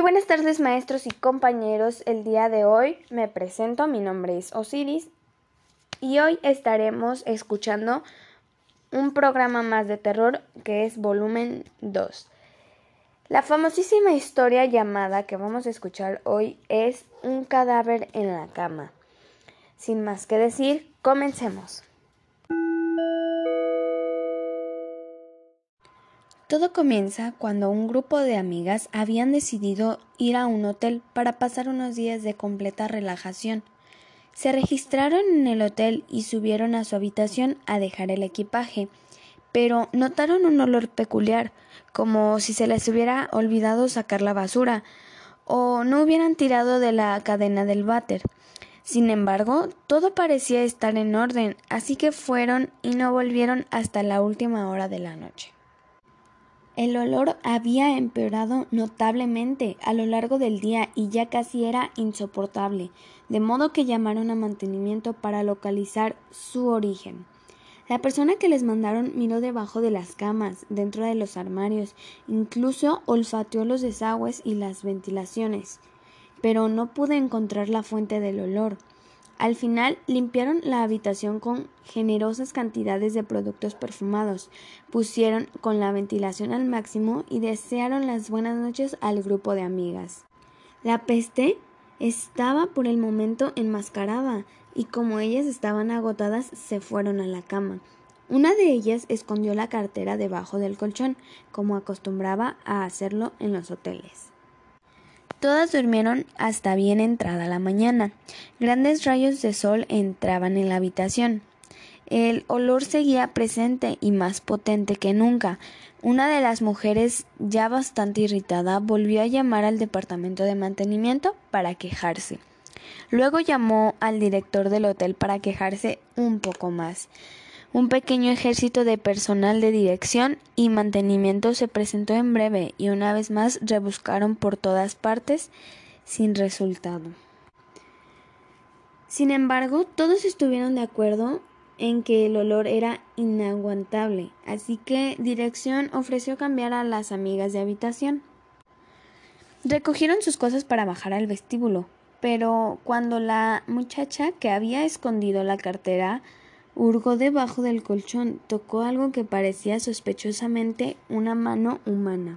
buenas tardes maestros y compañeros. El día de hoy me presento, mi nombre es Osiris y hoy estaremos escuchando un programa más de terror que es volumen 2. La famosísima historia llamada que vamos a escuchar hoy es Un cadáver en la cama. Sin más que decir, comencemos. Todo comienza cuando un grupo de amigas habían decidido ir a un hotel para pasar unos días de completa relajación. Se registraron en el hotel y subieron a su habitación a dejar el equipaje, pero notaron un olor peculiar, como si se les hubiera olvidado sacar la basura, o no hubieran tirado de la cadena del váter. Sin embargo, todo parecía estar en orden, así que fueron y no volvieron hasta la última hora de la noche. El olor había empeorado notablemente a lo largo del día y ya casi era insoportable, de modo que llamaron a mantenimiento para localizar su origen. La persona que les mandaron miró debajo de las camas, dentro de los armarios, incluso olfateó los desagües y las ventilaciones, pero no pude encontrar la fuente del olor. Al final limpiaron la habitación con generosas cantidades de productos perfumados, pusieron con la ventilación al máximo y desearon las buenas noches al grupo de amigas. La peste estaba por el momento enmascarada y como ellas estaban agotadas se fueron a la cama. Una de ellas escondió la cartera debajo del colchón, como acostumbraba a hacerlo en los hoteles. Todas durmieron hasta bien entrada la mañana. Grandes rayos de sol entraban en la habitación. El olor seguía presente y más potente que nunca. Una de las mujeres, ya bastante irritada, volvió a llamar al departamento de mantenimiento para quejarse. Luego llamó al director del hotel para quejarse un poco más. Un pequeño ejército de personal de dirección y mantenimiento se presentó en breve y una vez más rebuscaron por todas partes sin resultado. Sin embargo, todos estuvieron de acuerdo en que el olor era inaguantable, así que dirección ofreció cambiar a las amigas de habitación. Recogieron sus cosas para bajar al vestíbulo, pero cuando la muchacha que había escondido la cartera Hurgó debajo del colchón, tocó algo que parecía sospechosamente una mano humana.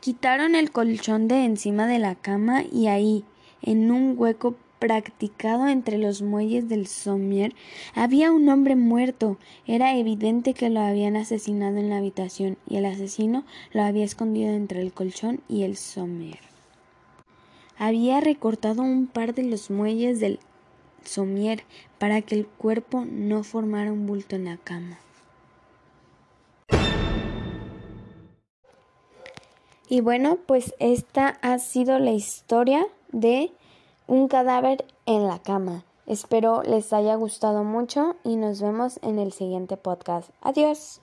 Quitaron el colchón de encima de la cama y ahí, en un hueco practicado entre los muelles del sommier, había un hombre muerto. Era evidente que lo habían asesinado en la habitación y el asesino lo había escondido entre el colchón y el sommier. Había recortado un par de los muelles del somier para que el cuerpo no formara un bulto en la cama. Y bueno, pues esta ha sido la historia de un cadáver en la cama. Espero les haya gustado mucho y nos vemos en el siguiente podcast. Adiós.